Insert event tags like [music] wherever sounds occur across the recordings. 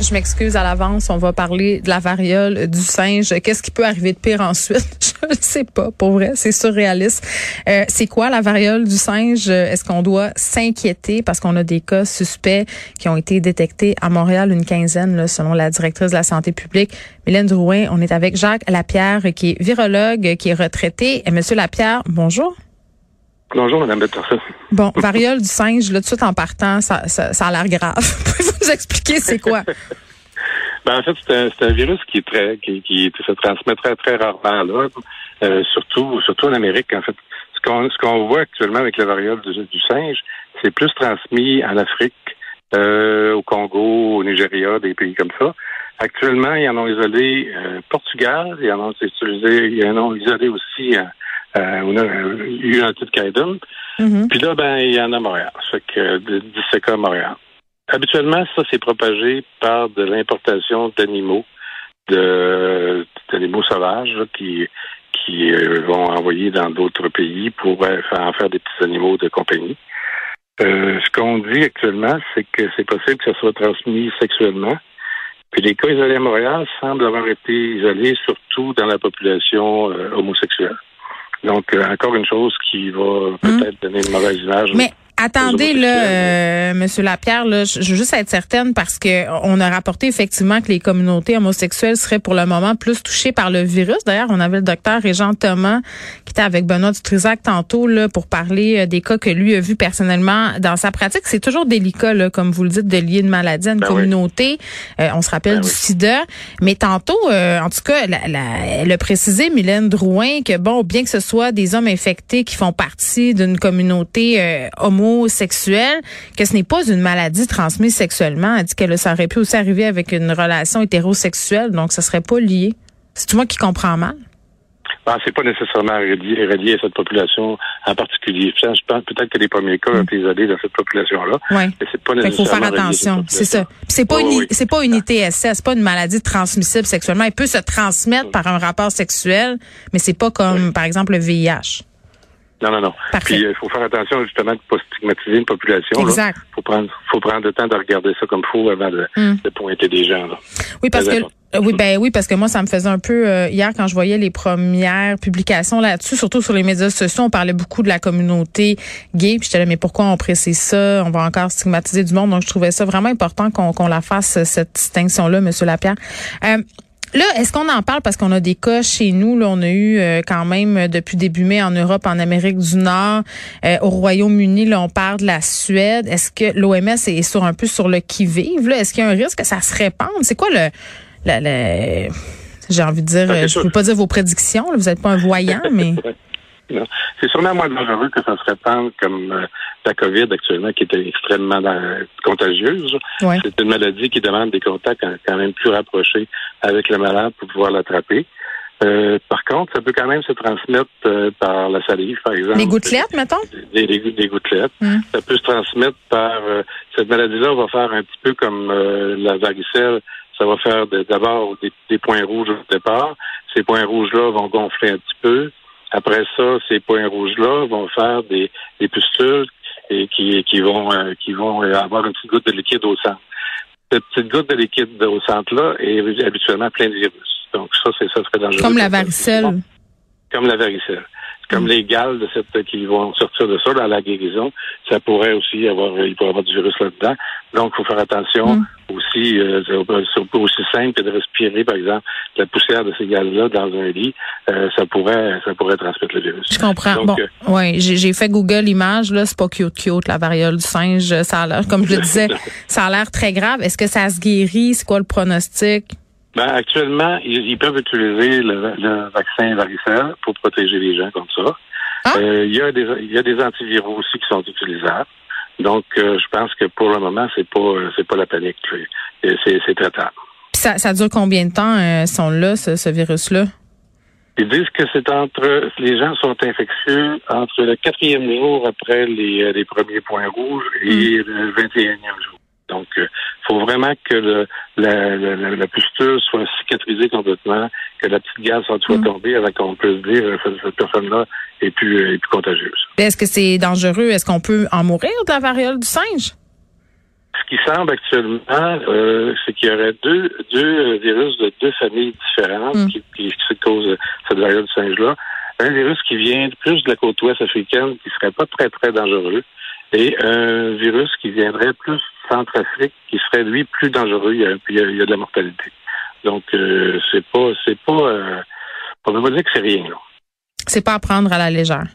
Je m'excuse à l'avance, on va parler de la variole du singe. Qu'est-ce qui peut arriver de pire ensuite? [laughs] Je ne sais pas, pour vrai, c'est surréaliste. Euh, c'est quoi la variole du singe? Est-ce qu'on doit s'inquiéter parce qu'on a des cas suspects qui ont été détectés à Montréal, une quinzaine, là, selon la directrice de la santé publique, Mylène Drouin. On est avec Jacques Lapierre, qui est virologue, qui est retraité. Et Monsieur Lapierre, bonjour. Bonjour, Mme Peterson. Bon, variole du singe, là, tout de suite en partant, ça, ça, ça a l'air grave. [laughs] Pouvez-vous nous expliquer c'est quoi? [laughs] ben, en fait, c'est un, un, virus qui est très, qui, qui se transmet très, très rarement là, euh, surtout, surtout en Amérique. En fait, ce qu'on, ce qu'on voit actuellement avec la variole du, du singe, c'est plus transmis en Afrique, euh, au Congo, au Nigeria, des pays comme ça. Actuellement, ils en ont isolé euh, Portugal, ils en ont utilisé, ils en ont isolé aussi euh, on a eu un titre Caïdum. Mm-hmm. Puis là, ben, il y en a Montréal. Ça fait que 17 cas à Montréal. Habituellement, ça, c'est propagé par de l'importation d'animaux, de, d'animaux sauvages là, qui, qui euh, vont envoyer dans d'autres pays pour euh, en faire des petits animaux de compagnie. Euh, ce qu'on dit actuellement, c'est que c'est possible que ça soit transmis sexuellement. Puis les cas isolés à Montréal semblent avoir été isolés surtout dans la population homosexuelle. Donc, euh, encore une chose qui va peut-être hmm. donner une mauvaise image. Mais Attendez là, euh, Monsieur Lapierre, là, je, veux juste être certaine parce que on a rapporté effectivement que les communautés homosexuelles seraient pour le moment plus touchées par le virus. D'ailleurs, on avait le docteur Régent Thomas qui était avec Benoît Dutrisac tantôt là pour parler euh, des cas que lui a vus personnellement dans sa pratique. C'est toujours délicat, là, comme vous le dites, de lier une maladie à une ben communauté. Euh, on se rappelle ben du SIDA, mais tantôt, euh, en tout cas, la, la, elle a précisé Mylène Drouin que bon, bien que ce soit des hommes infectés qui font partie d'une communauté homo sexuelle, que ce n'est pas une maladie transmise sexuellement. Elle dit que ça aurait pu aussi arriver avec une relation hétérosexuelle, donc ça serait pas lié. C'est moi qui comprends mal? Ce ah, c'est pas nécessairement relié, à cette population en particulier. Je pense peut-être que les premiers cas ont été isolés dans cette population-là. Oui. Il faut faire attention. C'est ça. C'est pas une, c'est pas une ITSS, c'est pas une maladie transmissible sexuellement. Elle peut se transmettre par un rapport sexuel, mais c'est pas comme, par exemple, le VIH. Non, non, non. Puis il faut faire attention justement de ne pas stigmatiser une population. Exact. Il faut prendre, faut prendre le temps de regarder ça comme faut avant de, hmm. de pointer des gens. Là. Oui, parce que oui, ben oui, parce que moi, ça me faisait un peu euh, hier quand je voyais les premières publications là-dessus, surtout sur les médias sociaux, on parlait beaucoup de la communauté gay. Puis j'étais là, mais pourquoi on précise ça? On va encore stigmatiser du monde. Donc je trouvais ça vraiment important qu'on qu'on la fasse cette distinction là, Monsieur Lapierre. Euh, Là, est-ce qu'on en parle parce qu'on a des cas chez nous? Là, on a eu euh, quand même euh, depuis début mai en Europe, en Amérique du Nord, euh, au Royaume-Uni, là, on parle de la Suède. Est-ce que l'OMS est sur un peu sur le qui-vive? Est-ce qu'il y a un risque que ça se répande? C'est quoi le, le, j'ai envie de dire, je ne peux pas dire vos prédictions, vous n'êtes pas un voyant, mais. [laughs] C'est sûrement moins dangereux que ça se répande comme euh, la COVID actuellement, qui est extrêmement contagieuse. C'est une maladie qui demande des contacts quand même plus rapprochés avec le malade pour pouvoir l'attraper. Euh, par contre, ça peut quand même se transmettre euh, par la salive, par exemple. Les gouttelettes, mettons? Des, des, gouttelettes. Hum. Ça peut se transmettre par... cette maladie-là va faire un petit peu comme la varicelle. Ça va faire d'abord des, des, points rouges au départ. Ces points rouges-là vont gonfler un petit peu. Après ça, ces points rouges-là vont faire des, des pustules et qui, qui vont euh, qui vont avoir une petite goutte de liquide au centre. Cette petite goutte de liquide au centre-là est habituellement plein de virus. Donc ça, c'est ça serait dangereux. Comme la varicelle. Comme la varicelle comme les gales de cette qui vont sortir de ça dans la guérison, ça pourrait aussi avoir il pourrait avoir du virus là-dedans. Donc, il faut faire attention mm. Aussi. Euh, c'est aussi simple que de respirer, par exemple, la poussière de ces gales-là dans un lit, euh, ça pourrait ça pourrait transmettre le virus. Je comprends. bon, euh, ouais, j'ai fait Google Images là, c'est pas cute cute la variole du singe. Ça a l'air, comme je le disais, [laughs] ça a l'air très grave. Est-ce que ça se guérit? C'est quoi le pronostic? Ben, actuellement, ils, peuvent utiliser le, vaccin varicelle pour protéger les gens comme ça. Ah? Euh, il, y a des, il y a des antiviraux aussi qui sont utilisables. Donc, euh, je pense que pour le moment, c'est pas c'est pas la panique. C'est traitable. Ça, ça dure combien de temps euh, sont là, ce, virus-là? Ils disent que c'est entre les gens sont infectieux entre le quatrième jour après les, les premiers points rouges et hmm. le 21e jour. Donc, il faut vraiment que le, la, la, la, pustule soit cicatrisée complètement, que la petite gaz soit mm. tombée avant qu'on puisse dire que cette personne-là est plus, est plus contagieuse. Est-ce que c'est dangereux? Est-ce qu'on peut en mourir de la variole du singe? Ce qui semble actuellement, euh, c'est qu'il y aurait deux, deux virus de deux familles différentes mm. qui, qui, qui causent cette variole du singe-là. Un virus qui vient plus de la côte ouest africaine, qui serait pas très, très dangereux, et un virus qui viendrait plus Centrafrique, qui serait lui plus dangereux. Il y a, il y a, de la mortalité. Donc euh, c'est pas, c'est pas, euh, on peut pas dire que c'est rien là. C'est pas à prendre à la légère.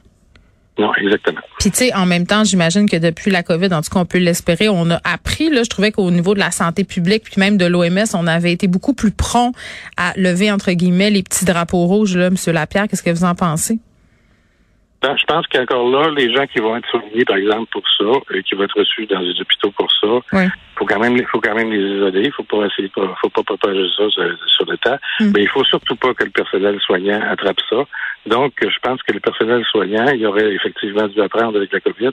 Non, exactement. Puis tu sais, en même temps, j'imagine que depuis la COVID, en tout cas, on peut l'espérer, on a appris. Là, je trouvais qu'au niveau de la santé publique, puis même de l'OMS, on avait été beaucoup plus prompt à lever entre guillemets les petits drapeaux rouges. Là, Monsieur Lapierre, qu'est-ce que vous en pensez? Ben, je pense qu'encore là, les gens qui vont être soignés, par exemple, pour ça, et qui vont être reçus dans les hôpitaux pour ça, faut quand même, faut quand même les isoler. Il faut pas essayer, faut pas propager ça sur, le temps. Mm. Mais il faut surtout pas que le personnel soignant attrape ça. Donc, je pense que le personnel soignant, il aurait effectivement dû apprendre avec la COVID.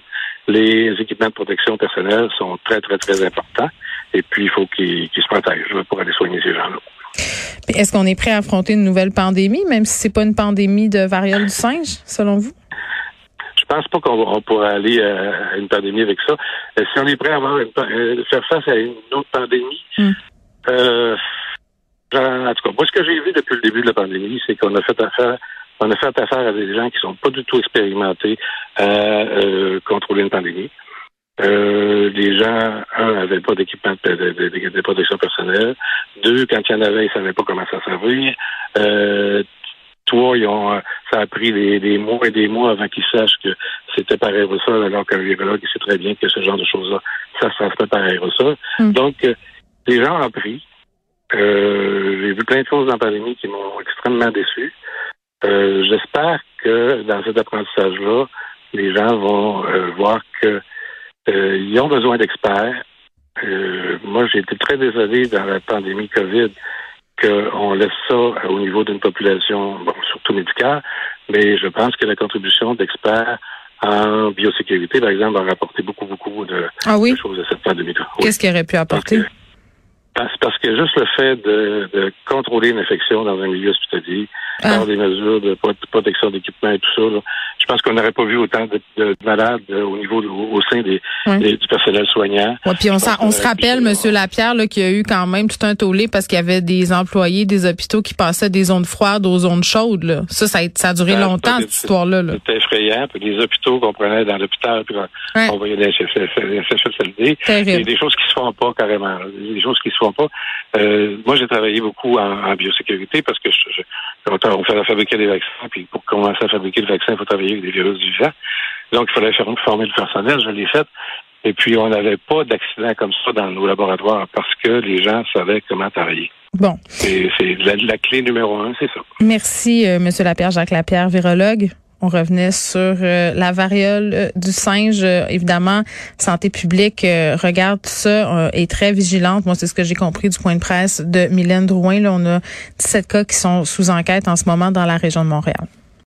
Les équipements de protection personnelle sont très, très, très importants. Et puis, il faut qu'ils se protègent pour aller soigner ces gens-là. Est-ce qu'on est prêt à affronter une nouvelle pandémie, même si c'est pas une pandémie de variole du singe, selon vous? Je pense pas qu'on pourra aller euh, à une pandémie avec ça. Euh, si on est prêt à avoir euh, faire face à une autre pandémie, hmm. en tout cas, moi, ce que j'ai vu depuis le début de la pandémie, c'est qu'on a fait affaire on a fait affaire à des gens qui sont pas du tout expérimentés à contrôler une pandémie. les gens, un, n'avaient pas d'équipement de, protection personnelle. Deux, quand il y en avait, ils savaient pas comment ça servir. Ils ont, euh, ça a pris des, mois et des mois avant qu'ils sachent que c'était par aérosol, alors qu'un virologue sait très bien que ce genre de choses-là, ça, ça se fait par aérosol. Donc, euh, les gens ont appris. Euh, j'ai vu plein de choses dans la pandémie qui m'ont extrêmement déçu. J'espère que dans cet apprentissage-là, les gens vont voir que ils ont besoin d'experts. moi, j'ai été très désolé dans la pandémie COVID qu'on laisse ça au niveau d'une population, bon, surtout médicale, mais je pense que la contribution d'experts en biosécurité, par exemple, a rapporté beaucoup, beaucoup de, ah choses à cette pandémie. Qu'est-ce qu'il aurait pu apporter? Parce, parce que juste le fait de, de contrôler une infection dans un milieu hospitalier, ah. des mesures de protection d'équipement et tout ça, là, je pense qu'on n'aurait pas vu autant de, malades euh, au niveau au, sein des, du personnel soignant. puis on, on se rappelle, Monsieur Lapierre, qu'il y a eu quand même tout un tollé parce qu'il y avait des employés des hôpitaux qui passaient des zones froides aux zones chaudes. Là. Ça, ça a, ça a duré longtemps, cette histoire-là. C'était effrayant. Puis les hôpitaux qu'on prenait dans l'hôpital, puis on voyait des CHSLD. Il y a des choses qui se font pas carrément. Des choses qui se font pas. Euh, moi, j'ai travaillé beaucoup en, biosécurité parce que je, on fait fabriquer des vaccins, puis pour commencer à fabriquer le vaccin, il faut travailler avec des virus vivants. Donc, il fallait faire former le personnel, je l'ai fait. Et puis, on n'avait pas d'accident comme ça dans nos laboratoires parce que les gens savaient comment travailler. Bon. C'est la, clé numéro un, c'est ça. Merci, euh, M. Lapierre, Jacques Lapierre, virologue. On revenait sur euh, la variole euh, du singe. évidemment, Santé publique regarde ça, est très vigilante. Moi, c'est ce que j'ai compris du point de presse de Mylène Drouin. Là, on a 17 cas qui sont sous enquête en ce moment dans la région de Montréal.